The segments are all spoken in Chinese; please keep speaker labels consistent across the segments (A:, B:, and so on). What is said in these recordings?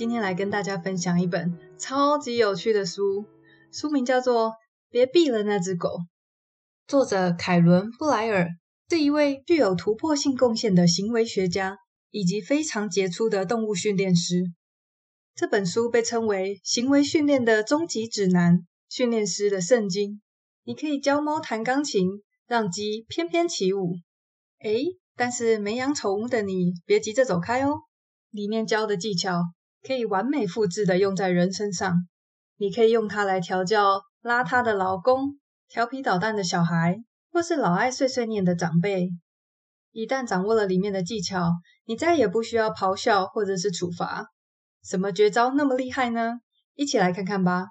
A: 今天来跟大家分享一本超级有趣的书，书名叫做《别避了那只狗》，作者凯伦·布莱尔是一位具有突破性贡献的行为学家，以及非常杰出的动物训练师。这本书被称为行为训练的终极指南，训练师的圣经。你可以教猫弹钢琴，让鸡翩翩起舞。诶，但是没养宠物的你，别急着走开哦。里面教的技巧可以完美复制的用在人身上。你可以用它来调教邋遢的老公、调皮捣蛋的小孩，或是老爱碎碎念的长辈。一旦掌握了里面的技巧，你再也不需要咆哮或者是处罚。什么绝招那么厉害呢？一起来看看吧。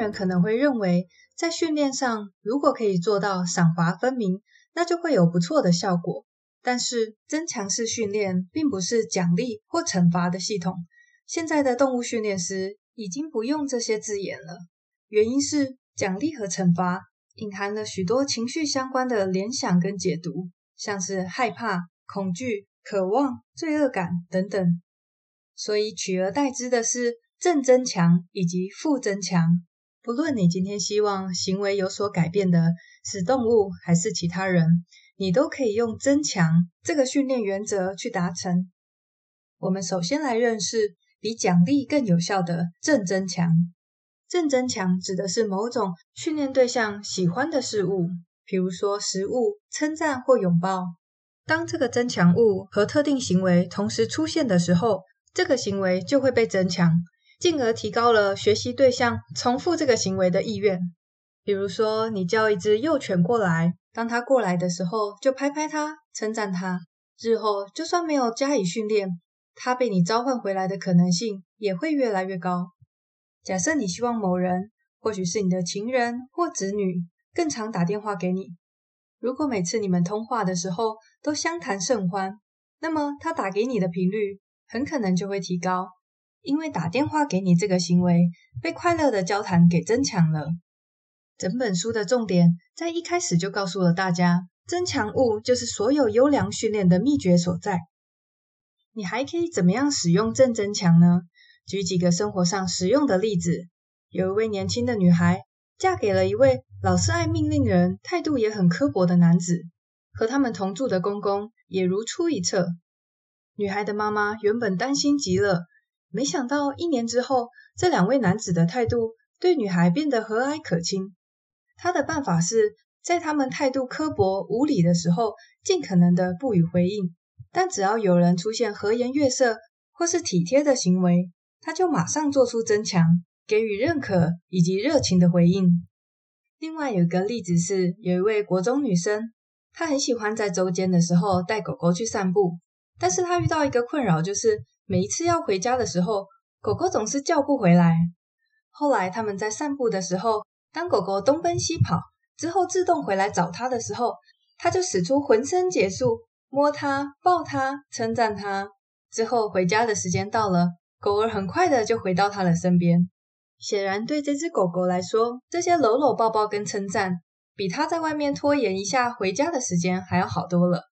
A: 人可能会认为，在训练上，如果可以做到赏罚分明，那就会有不错的效果。但是，增强式训练并不是奖励或惩罚的系统。现在的动物训练师已经不用这些字眼了，原因是奖励和惩罚。隐含了许多情绪相关的联想跟解读，像是害怕、恐惧、渴望、罪恶感等等。所以取而代之的是正增强以及负增强。不论你今天希望行为有所改变的是动物还是其他人，你都可以用增强这个训练原则去达成。我们首先来认识比奖励更有效的正增强。正增强指的是某种训练对象喜欢的事物，比如说食物、称赞或拥抱。当这个增强物和特定行为同时出现的时候，这个行为就会被增强，进而提高了学习对象重复这个行为的意愿。比如说，你叫一只幼犬过来，当它过来的时候，就拍拍它，称赞它。日后就算没有加以训练，它被你召唤回来的可能性也会越来越高。假设你希望某人，或许是你的情人或子女，更常打电话给你。如果每次你们通话的时候都相谈甚欢，那么他打给你的频率很可能就会提高，因为打电话给你这个行为被快乐的交谈给增强了。整本书的重点在一开始就告诉了大家，增强物就是所有优良训练的秘诀所在。你还可以怎么样使用正增强呢？举几个生活上实用的例子，有一位年轻的女孩嫁给了一位老是爱命令人、态度也很刻薄的男子，和他们同住的公公也如出一辙。女孩的妈妈原本担心极了，没想到一年之后，这两位男子的态度对女孩变得和蔼可亲。他的办法是在他们态度刻薄无礼的时候，尽可能的不予回应，但只要有人出现和颜悦色或是体贴的行为，他就马上做出增强，给予认可以及热情的回应。另外有一个例子是，有一位国中女生，她很喜欢在周间的时候带狗狗去散步，但是她遇到一个困扰，就是每一次要回家的时候，狗狗总是叫不回来。后来他们在散步的时候，当狗狗东奔西跑之后自动回来找她的时候，她就使出浑身解数，摸它、抱它、称赞它。之后回家的时间到了。狗儿很快的就回到他的身边，显然对这只狗狗来说，这些搂搂抱抱跟称赞，比他在外面拖延一下回家的时间还要好多了。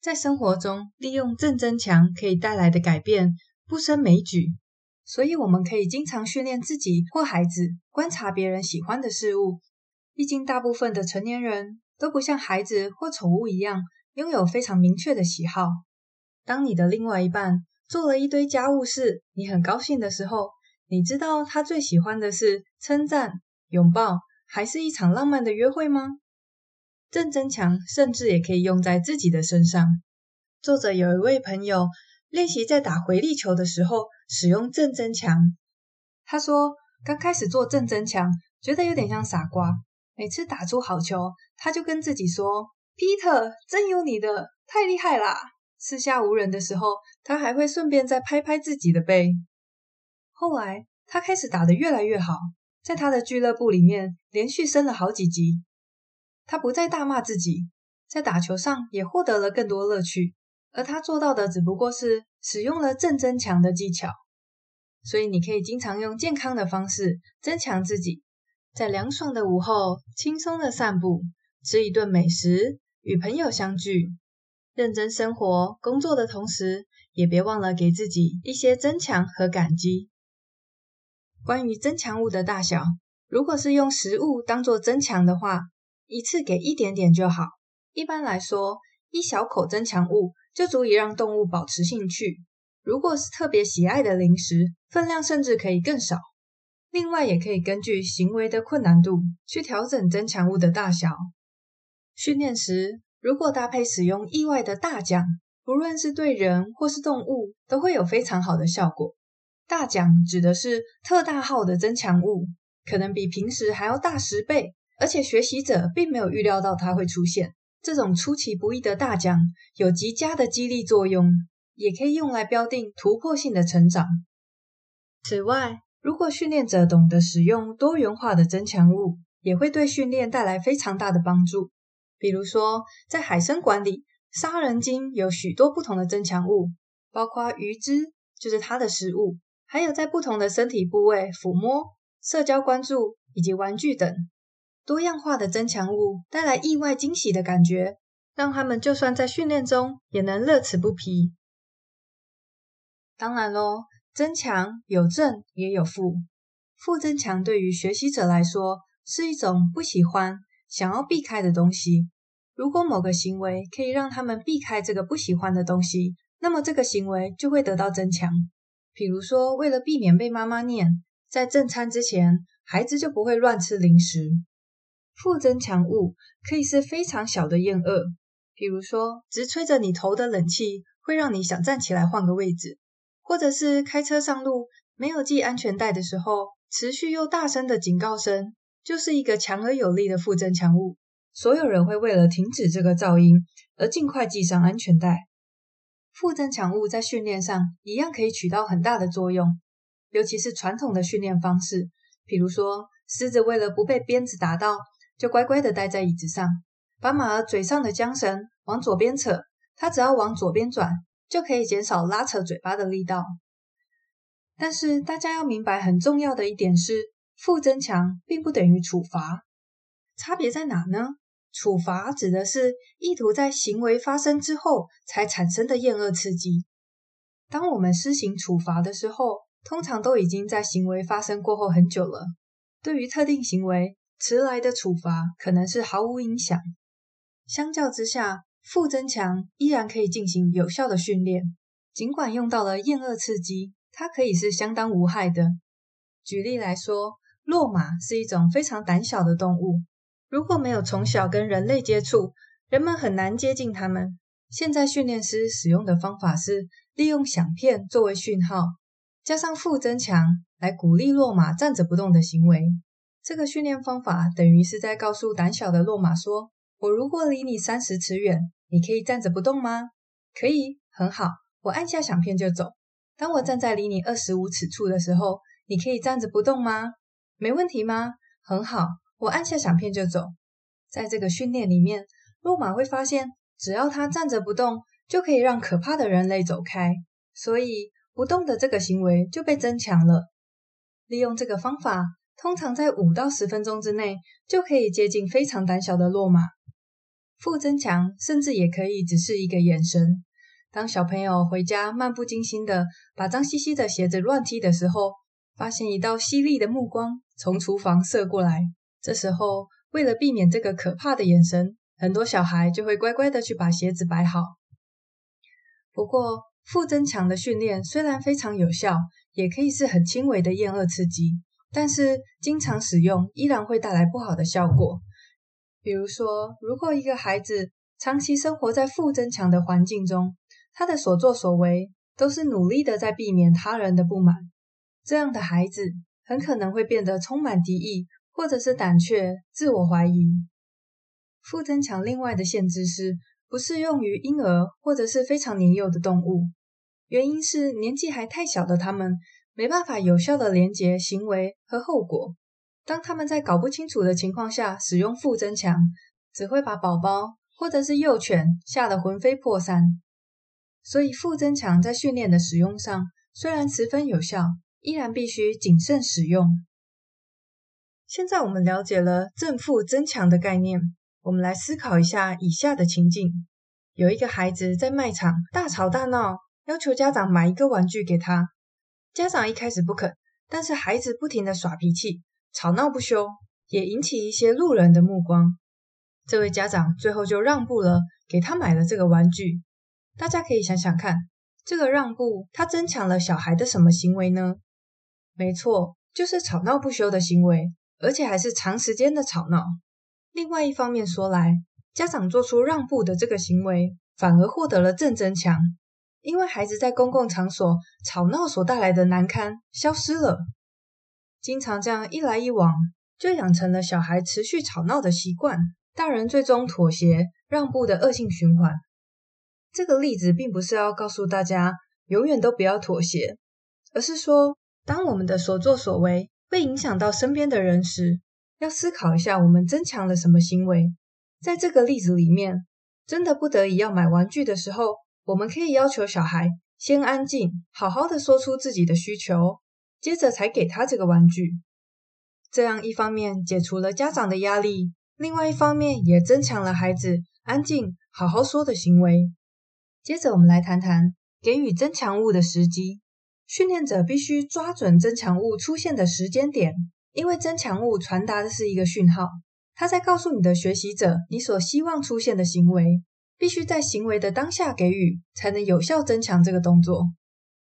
A: 在生活中，利用正增强可以带来的改变不胜枚举，所以我们可以经常训练自己或孩子观察别人喜欢的事物。毕竟大部分的成年人都不像孩子或宠物一样，拥有非常明确的喜好。当你的另外一半，做了一堆家务事，你很高兴的时候，你知道他最喜欢的是称赞、拥抱，还是一场浪漫的约会吗？正增强甚至也可以用在自己的身上。作者有一位朋友练习在打回力球的时候使用正增强，他说刚开始做正增强，觉得有点像傻瓜，每次打出好球，他就跟自己说：“Peter，真有你的，太厉害啦！”四下无人的时候，他还会顺便再拍拍自己的背。后来，他开始打得越来越好，在他的俱乐部里面连续升了好几级。他不再大骂自己，在打球上也获得了更多乐趣。而他做到的只不过是使用了正增强的技巧。所以，你可以经常用健康的方式增强自己，在凉爽的午后轻松的散步，吃一顿美食，与朋友相聚，认真生活工作的同时，也别忘了给自己一些增强和感激。关于增强物的大小，如果是用食物当做增强的话，一次给一点点就好。一般来说，一小口增强物就足以让动物保持兴趣。如果是特别喜爱的零食，分量甚至可以更少。另外，也可以根据行为的困难度去调整增强物的大小。训练时，如果搭配使用意外的大奖，不论是对人或是动物，都会有非常好的效果。大奖指的是特大号的增强物，可能比平时还要大十倍，而且学习者并没有预料到它会出现。这种出其不意的大奖有极佳的激励作用，也可以用来标定突破性的成长。此外，如果训练者懂得使用多元化的增强物，也会对训练带来非常大的帮助。比如说，在海参馆里，杀人鲸有许多不同的增强物，包括鱼汁，就是它的食物，还有在不同的身体部位抚摸、社交关注以及玩具等。多样化的增强物带来意外惊喜的感觉，让他们就算在训练中也能乐此不疲。当然喽。增强有正也有负，负增强对于学习者来说是一种不喜欢、想要避开的东西。如果某个行为可以让他们避开这个不喜欢的东西，那么这个行为就会得到增强。比如说，为了避免被妈妈念，在正餐之前，孩子就不会乱吃零食。负增强物可以是非常小的厌恶，比如说，直吹着你头的冷气会让你想站起来换个位置。或者是开车上路没有系安全带的时候，持续又大声的警告声，就是一个强而有力的负增强物。所有人会为了停止这个噪音而尽快系上安全带。负增强物在训练上一样可以起到很大的作用，尤其是传统的训练方式，比如说狮子为了不被鞭子打到，就乖乖的待在椅子上，把马儿嘴上的缰绳往左边扯，它只要往左边转。就可以减少拉扯嘴巴的力道，但是大家要明白很重要的一点是，负增强并不等于处罚，差别在哪呢？处罚指的是意图在行为发生之后才产生的厌恶刺激。当我们施行处罚的时候，通常都已经在行为发生过后很久了。对于特定行为，迟来的处罚可能是毫无影响。相较之下，负增强依然可以进行有效的训练，尽管用到了厌恶刺激，它可以是相当无害的。举例来说，骆马是一种非常胆小的动物，如果没有从小跟人类接触，人们很难接近它们。现在训练师使用的方法是利用响片作为讯号，加上负增强来鼓励骆马站着不动的行为。这个训练方法等于是在告诉胆小的骆马说，我如果离你三十尺远，你可以站着不动吗？可以，很好。我按下响片就走。当我站在离你二十五尺处的时候，你可以站着不动吗？没问题吗？很好，我按下响片就走。在这个训练里面，骆马会发现，只要它站着不动，就可以让可怕的人类走开。所以，不动的这个行为就被增强了。利用这个方法，通常在五到十分钟之内，就可以接近非常胆小的落马。负增强甚至也可以只是一个眼神。当小朋友回家漫不经心的把脏兮兮的鞋子乱踢的时候，发现一道犀利的目光从厨房射过来。这时候，为了避免这个可怕的眼神，很多小孩就会乖乖的去把鞋子摆好。不过，负增强的训练虽然非常有效，也可以是很轻微的厌恶刺激，但是经常使用依然会带来不好的效果。比如说，如果一个孩子长期生活在负增强的环境中，他的所作所为都是努力的在避免他人的不满，这样的孩子很可能会变得充满敌意，或者是胆怯、自我怀疑。负增强另外的限制是不适用于婴儿或者是非常年幼的动物，原因是年纪还太小的他们没办法有效的连接行为和后果。当他们在搞不清楚的情况下使用负增强，只会把宝宝或者是幼犬吓得魂飞魄散。所以负增强在训练的使用上虽然十分有效，依然必须谨慎使用。现在我们了解了正负增强的概念，我们来思考一下以下的情境：有一个孩子在卖场大吵大闹，要求家长买一个玩具给他。家长一开始不肯，但是孩子不停的耍脾气，吵闹不休，也引起一些路人的目光。这位家长最后就让步了，给他买了这个玩具。大家可以想想看，这个让步，他增强了小孩的什么行为呢？没错，就是吵闹不休的行为，而且还是长时间的吵闹。另外一方面说来，家长做出让步的这个行为，反而获得了正增强，因为孩子在公共场所吵闹所带来的难堪消失了。经常这样一来一往，就养成了小孩持续吵闹的习惯，大人最终妥协让步的恶性循环。这个例子并不是要告诉大家永远都不要妥协，而是说，当我们的所作所为会影响到身边的人时，要思考一下，我们增强了什么行为？在这个例子里面，真的不得已要买玩具的时候，我们可以要求小孩先安静，好好的说出自己的需求，接着才给他这个玩具。这样一方面解除了家长的压力，另外一方面也增强了孩子安静、好好说的行为。接着我们来谈谈给予增强物的时机，训练者必须抓准增强物出现的时间点。因为增强物传达的是一个讯号，它在告诉你的学习者，你所希望出现的行为，必须在行为的当下给予，才能有效增强这个动作。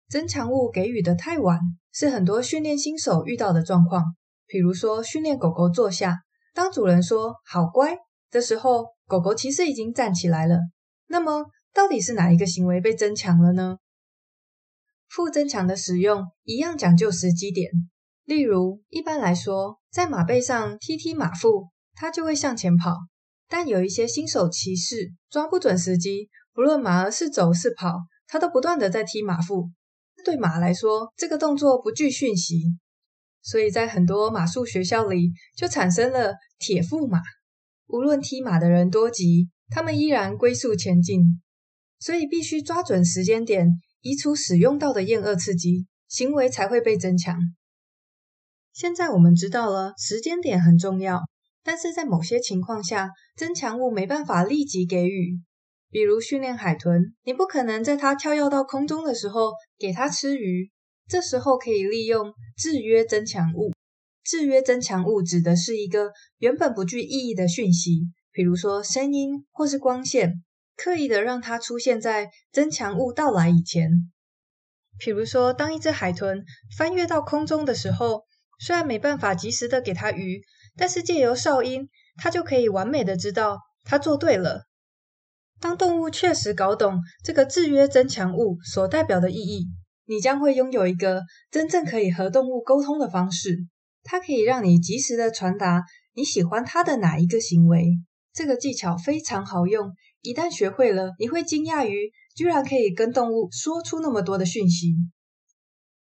A: 增强物给予的太晚，是很多训练新手遇到的状况。比如说，训练狗狗坐下，当主人说“好乖”的时候，狗狗其实已经站起来了。那么，到底是哪一个行为被增强了呢？负增强的使用一样讲究时机点。例如，一般来说，在马背上踢踢马腹，它就会向前跑。但有一些新手骑士抓不准时机，不论马儿是走是跑，他都不断地在踢马腹。对马来说，这个动作不具讯息，所以在很多马术学校里就产生了铁腹马。无论踢马的人多急，他们依然龟速前进。所以必须抓准时间点，移除使用到的厌恶刺激，行为才会被增强。现在我们知道了时间点很重要，但是在某些情况下，增强物没办法立即给予。比如训练海豚，你不可能在它跳跃到空中的时候给它吃鱼，这时候可以利用制约增强物。制约增强物指的是一个原本不具意义的讯息，比如说声音或是光线，刻意的让它出现在增强物到来以前。比如说，当一只海豚翻越到空中的时候，虽然没办法及时的给它鱼，但是借由哨音，他就可以完美的知道他做对了。当动物确实搞懂这个制约增强物所代表的意义，你将会拥有一个真正可以和动物沟通的方式。它可以让你及时的传达你喜欢它的哪一个行为。这个技巧非常好用，一旦学会了，你会惊讶于居然可以跟动物说出那么多的讯息。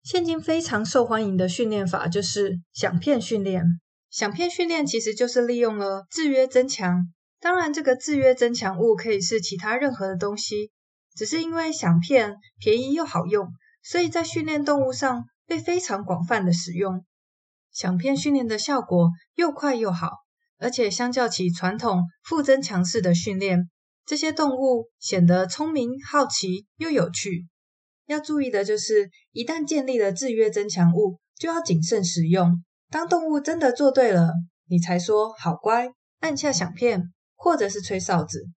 A: 现今非常受欢迎的训练法就是响片训练。响片训练其实就是利用了制约增强。当然，这个制约增强物可以是其他任何的东西，只是因为响片便宜又好用，所以在训练动物上被非常广泛的使用。响片训练的效果又快又好，而且相较起传统负增强式的训练，这些动物显得聪明、好奇又有趣。要注意的就是，一旦建立了制约增强物，就要谨慎使用。当动物真的做对了，你才说好乖，按下响片，或者是吹哨子。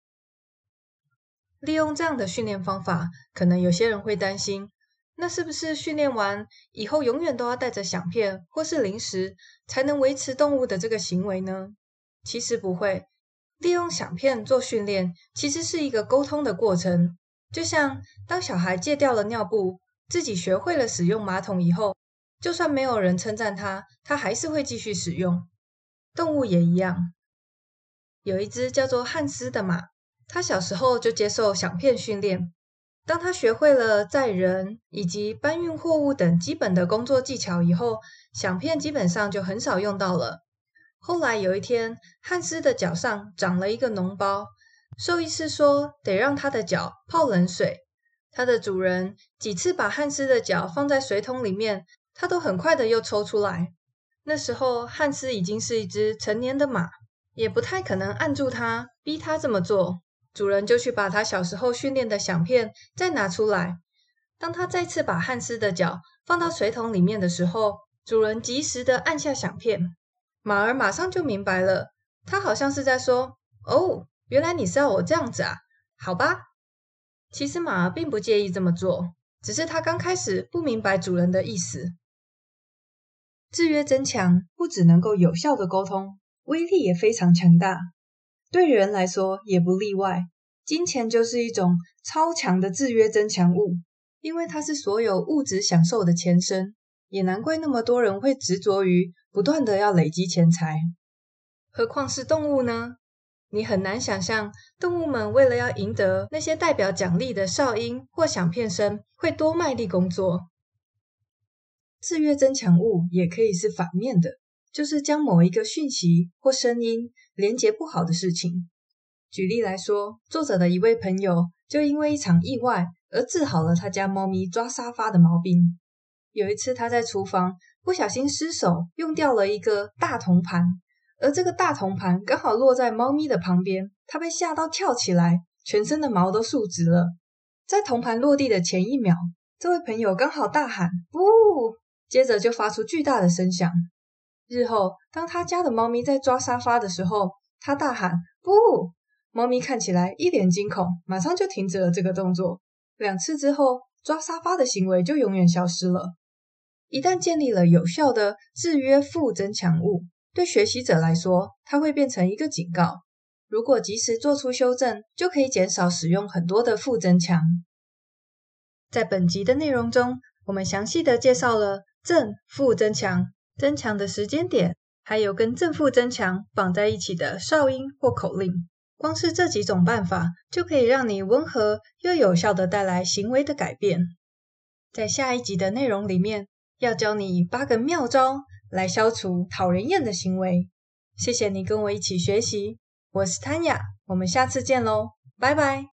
A: 利用这样的训练方法，可能有些人会担心，那是不是训练完以后永远都要带着响片或是零食，才能维持动物的这个行为呢？其实不会，利用响片做训练，其实是一个沟通的过程。就像当小孩戒掉了尿布，自己学会了使用马桶以后，就算没有人称赞他，他还是会继续使用。动物也一样。有一只叫做汉斯的马，他小时候就接受响片训练。当他学会了载人以及搬运货物等基本的工作技巧以后，响片基本上就很少用到了。后来有一天，汉斯的脚上长了一个脓包。兽医师说，得让他的脚泡冷水。他的主人几次把汉斯的脚放在水桶里面，他都很快的又抽出来。那时候，汉斯已经是一只成年的马。也不太可能按住他，逼他这么做。主人就去把他小时候训练的响片再拿出来。当他再次把汉斯的脚放到水桶里面的时候，主人及时的按下响片，马儿马上就明白了，他好像是在说：“哦，原来你是要我这样子啊，好吧。”其实马儿并不介意这么做，只是他刚开始不明白主人的意思。制约增强不只能够有效的沟通，威力也非常强大，对人来说也不例外。金钱就是一种超强的制约增强物。因为它是所有物质享受的前身，也难怪那么多人会执着于不断的要累积钱财。何况是动物呢？你很难想象，动物们为了要赢得那些代表奖励的哨音或响片声，会多卖力工作。制约增强物也可以是反面的，就是将某一个讯息或声音连接不好的事情。举例来说，作者的一位朋友就因为一场意外。而治好了他家猫咪抓沙发的毛病。有一次，他在厨房不小心失手，用掉了一个大铜盘，而这个大铜盘刚好落在猫咪的旁边，它被吓到跳起来，全身的毛都竖直了。在铜盘落地的前一秒，这位朋友刚好大喊“不”，接着就发出巨大的声响。日后，当他家的猫咪在抓沙发的时候，他大喊“不”，猫咪看起来一脸惊恐，马上就停止了这个动作。两次之后，抓沙发的行为就永远消失了。一旦建立了有效的制约负增强物，对学习者来说，它会变成一个警告。如果及时做出修正，就可以减少使用很多的负增强。在本集的内容中，我们详细的介绍了正负增强、增强的时间点，还有跟正负增强绑在一起的哨音或口令。光是这几种办法，就可以让你温和又有效地带来行为的改变。在下一集的内容里面，要教你八个妙招来消除讨人厌的行为。谢谢你跟我一起学习，我是 Tanya，我们下次见喽，拜拜。